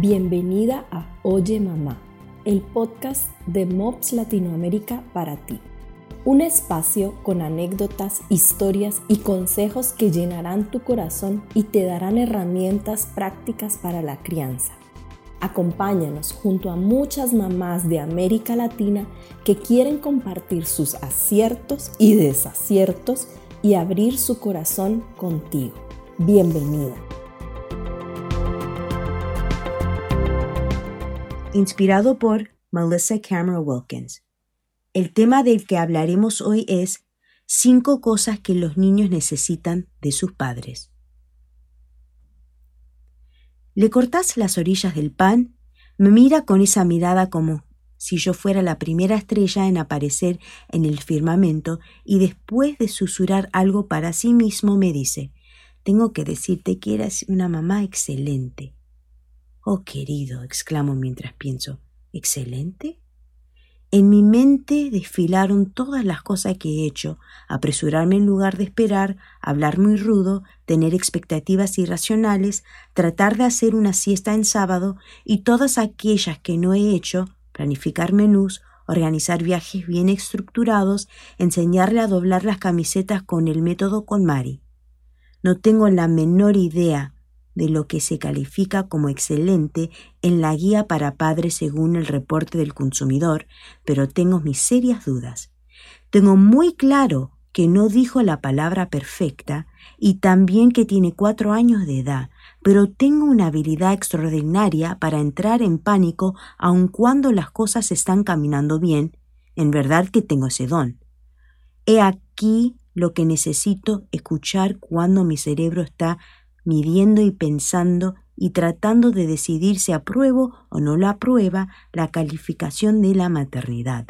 Bienvenida a Oye Mamá, el podcast de MOPS Latinoamérica para ti. Un espacio con anécdotas, historias y consejos que llenarán tu corazón y te darán herramientas prácticas para la crianza. Acompáñanos junto a muchas mamás de América Latina que quieren compartir sus aciertos y desaciertos y abrir su corazón contigo. Bienvenida. Inspirado por Melissa Cameron Wilkins. El tema del que hablaremos hoy es cinco cosas que los niños necesitan de sus padres. Le cortas las orillas del pan, me mira con esa mirada como si yo fuera la primera estrella en aparecer en el firmamento y después de susurrar algo para sí mismo me dice, tengo que decirte que eres una mamá excelente. Oh, querido, exclamo mientras pienso, ¿excelente? En mi mente desfilaron todas las cosas que he hecho, apresurarme en lugar de esperar, hablar muy rudo, tener expectativas irracionales, tratar de hacer una siesta en sábado y todas aquellas que no he hecho, planificar menús, organizar viajes bien estructurados, enseñarle a doblar las camisetas con el método con Mari. No tengo la menor idea de lo que se califica como excelente en la guía para padres según el reporte del consumidor, pero tengo mis serias dudas. Tengo muy claro que no dijo la palabra perfecta y también que tiene cuatro años de edad, pero tengo una habilidad extraordinaria para entrar en pánico aun cuando las cosas están caminando bien. En verdad que tengo ese don. He aquí lo que necesito escuchar cuando mi cerebro está midiendo y pensando y tratando de decidir si apruebo o no lo aprueba la calificación de la maternidad.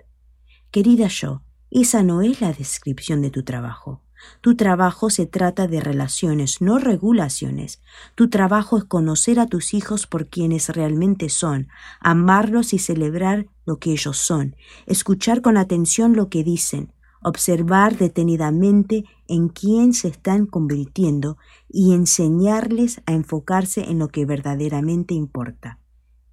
Querida yo, esa no es la descripción de tu trabajo. Tu trabajo se trata de relaciones, no regulaciones. Tu trabajo es conocer a tus hijos por quienes realmente son, amarlos y celebrar lo que ellos son, escuchar con atención lo que dicen, observar detenidamente en quién se están convirtiendo y enseñarles a enfocarse en lo que verdaderamente importa.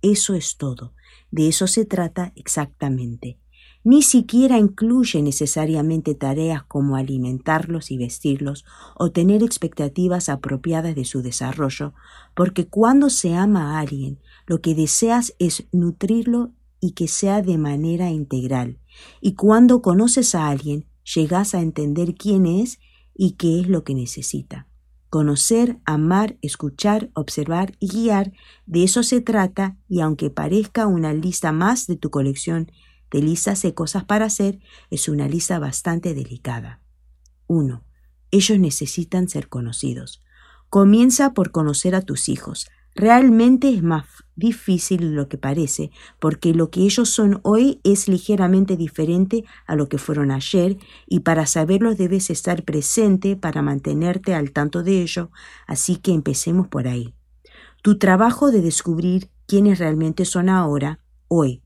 Eso es todo. De eso se trata exactamente. Ni siquiera incluye necesariamente tareas como alimentarlos y vestirlos o tener expectativas apropiadas de su desarrollo, porque cuando se ama a alguien, lo que deseas es nutrirlo y que sea de manera integral. Y cuando conoces a alguien, llegas a entender quién es y qué es lo que necesita. Conocer, amar, escuchar, observar y guiar, de eso se trata y aunque parezca una lista más de tu colección de listas de cosas para hacer, es una lista bastante delicada. 1. Ellos necesitan ser conocidos. Comienza por conocer a tus hijos. Realmente es más difícil de lo que parece, porque lo que ellos son hoy es ligeramente diferente a lo que fueron ayer, y para saberlo debes estar presente para mantenerte al tanto de ello, así que empecemos por ahí. Tu trabajo de descubrir quiénes realmente son ahora, hoy.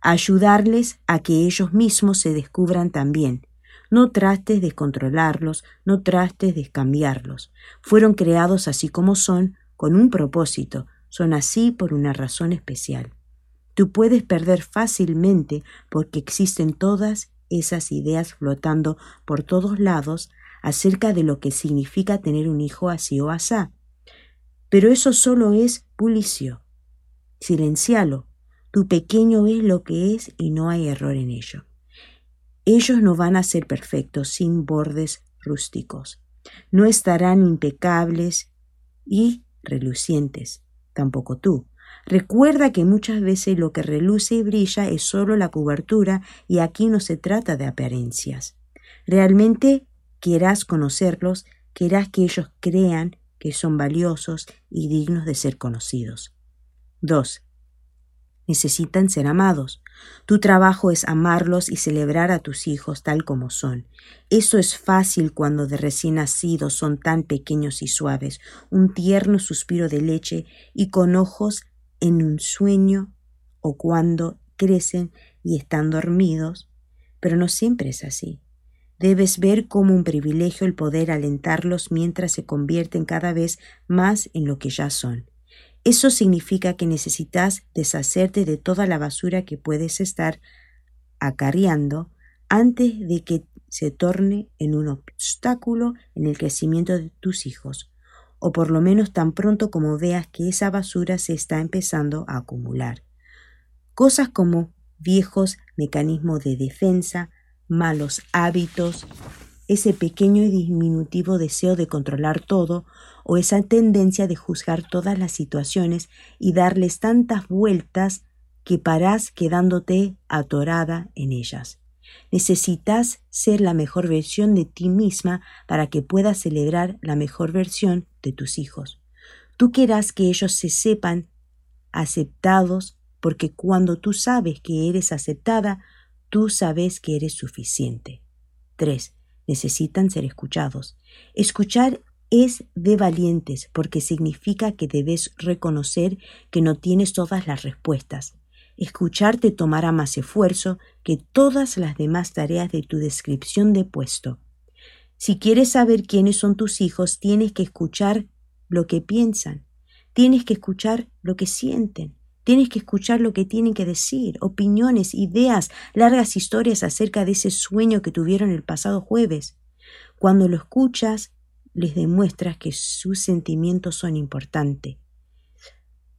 Ayudarles a que ellos mismos se descubran también. No trates de controlarlos, no trates de cambiarlos. Fueron creados así como son, con un propósito, son así por una razón especial. Tú puedes perder fácilmente porque existen todas esas ideas flotando por todos lados acerca de lo que significa tener un hijo así o asá. Pero eso solo es pulicio. Silencialo. Tu pequeño es lo que es y no hay error en ello. Ellos no van a ser perfectos sin bordes rústicos. No estarán impecables y relucientes, tampoco tú. Recuerda que muchas veces lo que reluce y brilla es solo la cobertura y aquí no se trata de apariencias. Realmente querrás conocerlos, querrás que ellos crean que son valiosos y dignos de ser conocidos. 2 necesitan ser amados. Tu trabajo es amarlos y celebrar a tus hijos tal como son. Eso es fácil cuando de recién nacidos son tan pequeños y suaves, un tierno suspiro de leche y con ojos en un sueño, o cuando crecen y están dormidos, pero no siempre es así. Debes ver como un privilegio el poder alentarlos mientras se convierten cada vez más en lo que ya son. Eso significa que necesitas deshacerte de toda la basura que puedes estar acarreando antes de que se torne en un obstáculo en el crecimiento de tus hijos, o por lo menos tan pronto como veas que esa basura se está empezando a acumular. Cosas como viejos mecanismos de defensa, malos hábitos, ese pequeño y diminutivo deseo de controlar todo o esa tendencia de juzgar todas las situaciones y darles tantas vueltas que parás quedándote atorada en ellas. Necesitas ser la mejor versión de ti misma para que puedas celebrar la mejor versión de tus hijos. Tú querrás que ellos se sepan aceptados porque cuando tú sabes que eres aceptada, tú sabes que eres suficiente. 3. Necesitan ser escuchados. Escuchar es de valientes porque significa que debes reconocer que no tienes todas las respuestas. Escucharte tomará más esfuerzo que todas las demás tareas de tu descripción de puesto. Si quieres saber quiénes son tus hijos, tienes que escuchar lo que piensan, tienes que escuchar lo que sienten, tienes que escuchar lo que tienen que decir, opiniones, ideas, largas historias acerca de ese sueño que tuvieron el pasado jueves. Cuando lo escuchas, les demuestras que sus sentimientos son importantes.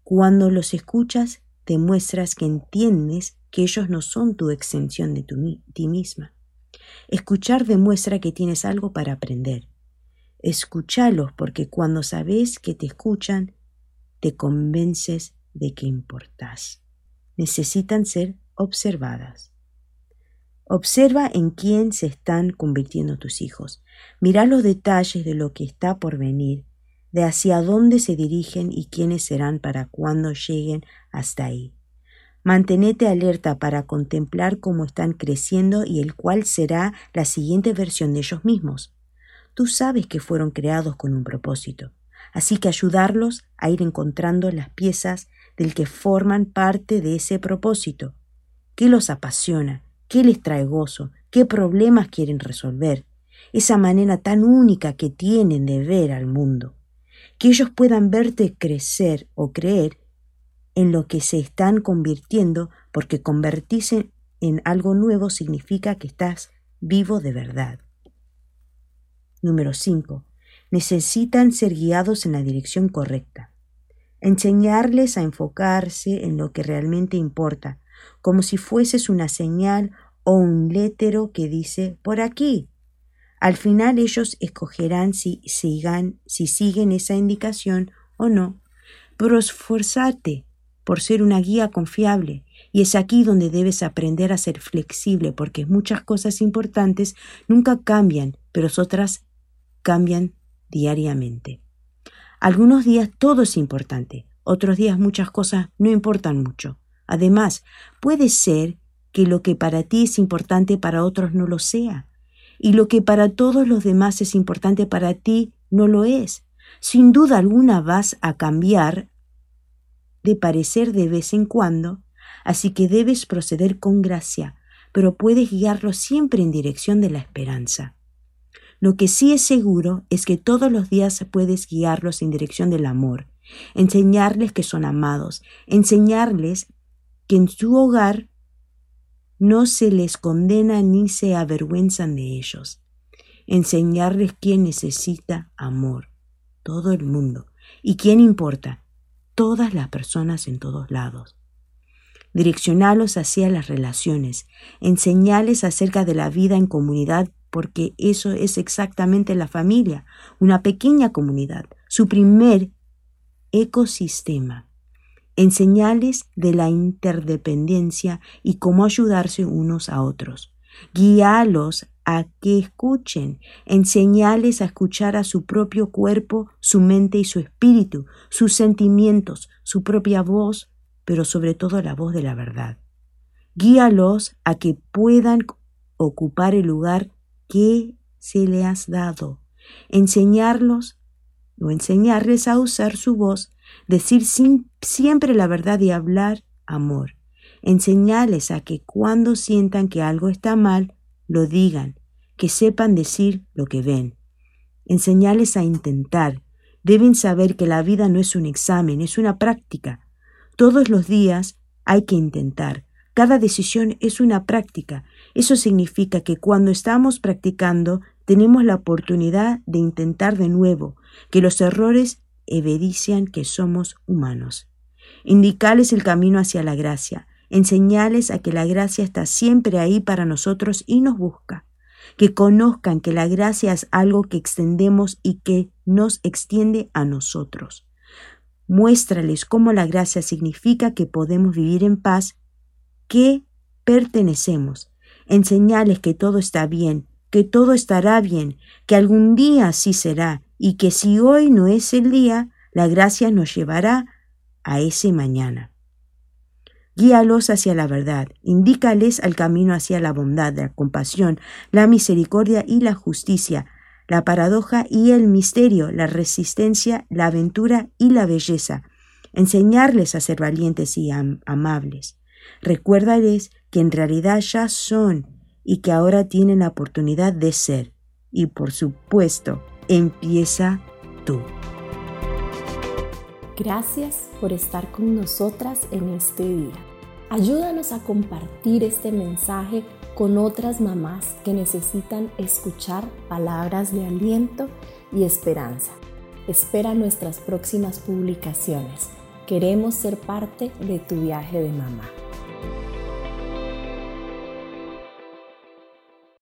Cuando los escuchas, demuestras que entiendes que ellos no son tu exención de ti misma. Escuchar demuestra que tienes algo para aprender. Escúchalos porque cuando sabes que te escuchan, te convences de que importas. Necesitan ser observadas. Observa en quién se están convirtiendo tus hijos. Mira los detalles de lo que está por venir, de hacia dónde se dirigen y quiénes serán para cuando lleguen hasta ahí. Mantenete alerta para contemplar cómo están creciendo y el cual será la siguiente versión de ellos mismos. Tú sabes que fueron creados con un propósito, así que ayudarlos a ir encontrando las piezas del que forman parte de ese propósito. ¿Qué los apasiona? ¿Qué les trae gozo? ¿Qué problemas quieren resolver? Esa manera tan única que tienen de ver al mundo. Que ellos puedan verte crecer o creer en lo que se están convirtiendo, porque convertirse en algo nuevo significa que estás vivo de verdad. Número 5. Necesitan ser guiados en la dirección correcta. Enseñarles a enfocarse en lo que realmente importa, como si fueses una señal o un létero que dice por aquí. Al final ellos escogerán si, sigan, si siguen esa indicación o no. Pero esforzate por ser una guía confiable, y es aquí donde debes aprender a ser flexible, porque muchas cosas importantes nunca cambian, pero otras cambian diariamente. Algunos días todo es importante, otros días muchas cosas no importan mucho. Además, puede ser que lo que para ti es importante para otros no lo sea, y lo que para todos los demás es importante para ti no lo es. Sin duda alguna vas a cambiar de parecer de vez en cuando, así que debes proceder con gracia, pero puedes guiarlo siempre en dirección de la esperanza. Lo que sí es seguro es que todos los días puedes guiarlos en dirección del amor, enseñarles que son amados, enseñarles que en su hogar no se les condena ni se avergüenzan de ellos, enseñarles quién necesita amor, todo el mundo, y quién importa, todas las personas en todos lados. Direccionalos hacia las relaciones, enseñales acerca de la vida en comunidad, porque eso es exactamente la familia, una pequeña comunidad, su primer ecosistema. Enseñales de la interdependencia y cómo ayudarse unos a otros. Guíalos a que escuchen, enseñales a escuchar a su propio cuerpo, su mente y su espíritu, sus sentimientos, su propia voz, pero sobre todo la voz de la verdad. Guíalos a que puedan ocupar el lugar que se le has dado, enseñarlos o enseñarles a usar su voz, decir siempre la verdad y hablar amor. Enseñarles a que cuando sientan que algo está mal, lo digan, que sepan decir lo que ven. Enseñarles a intentar, Deben saber que la vida no es un examen, es una práctica. Todos los días hay que intentar. Cada decisión es una práctica. Eso significa que cuando estamos practicando tenemos la oportunidad de intentar de nuevo, que los errores evidencian que somos humanos. Indicarles el camino hacia la gracia, enseñarles a que la gracia está siempre ahí para nosotros y nos busca que conozcan que la gracia es algo que extendemos y que nos extiende a nosotros. Muéstrales cómo la gracia significa que podemos vivir en paz, que pertenecemos. Enseñarles que todo está bien, que todo estará bien, que algún día así será, y que si hoy no es el día, la gracia nos llevará a ese mañana. Guíalos hacia la verdad, indícales al camino hacia la bondad, la compasión, la misericordia y la justicia, la paradoja y el misterio, la resistencia, la aventura y la belleza. Enseñarles a ser valientes y amables. Recuérdales que en realidad ya son y que ahora tienen la oportunidad de ser. Y por supuesto, empieza tú. Gracias por estar con nosotras en este día. Ayúdanos a compartir este mensaje con otras mamás que necesitan escuchar palabras de aliento y esperanza. Espera nuestras próximas publicaciones. Queremos ser parte de tu viaje de mamá.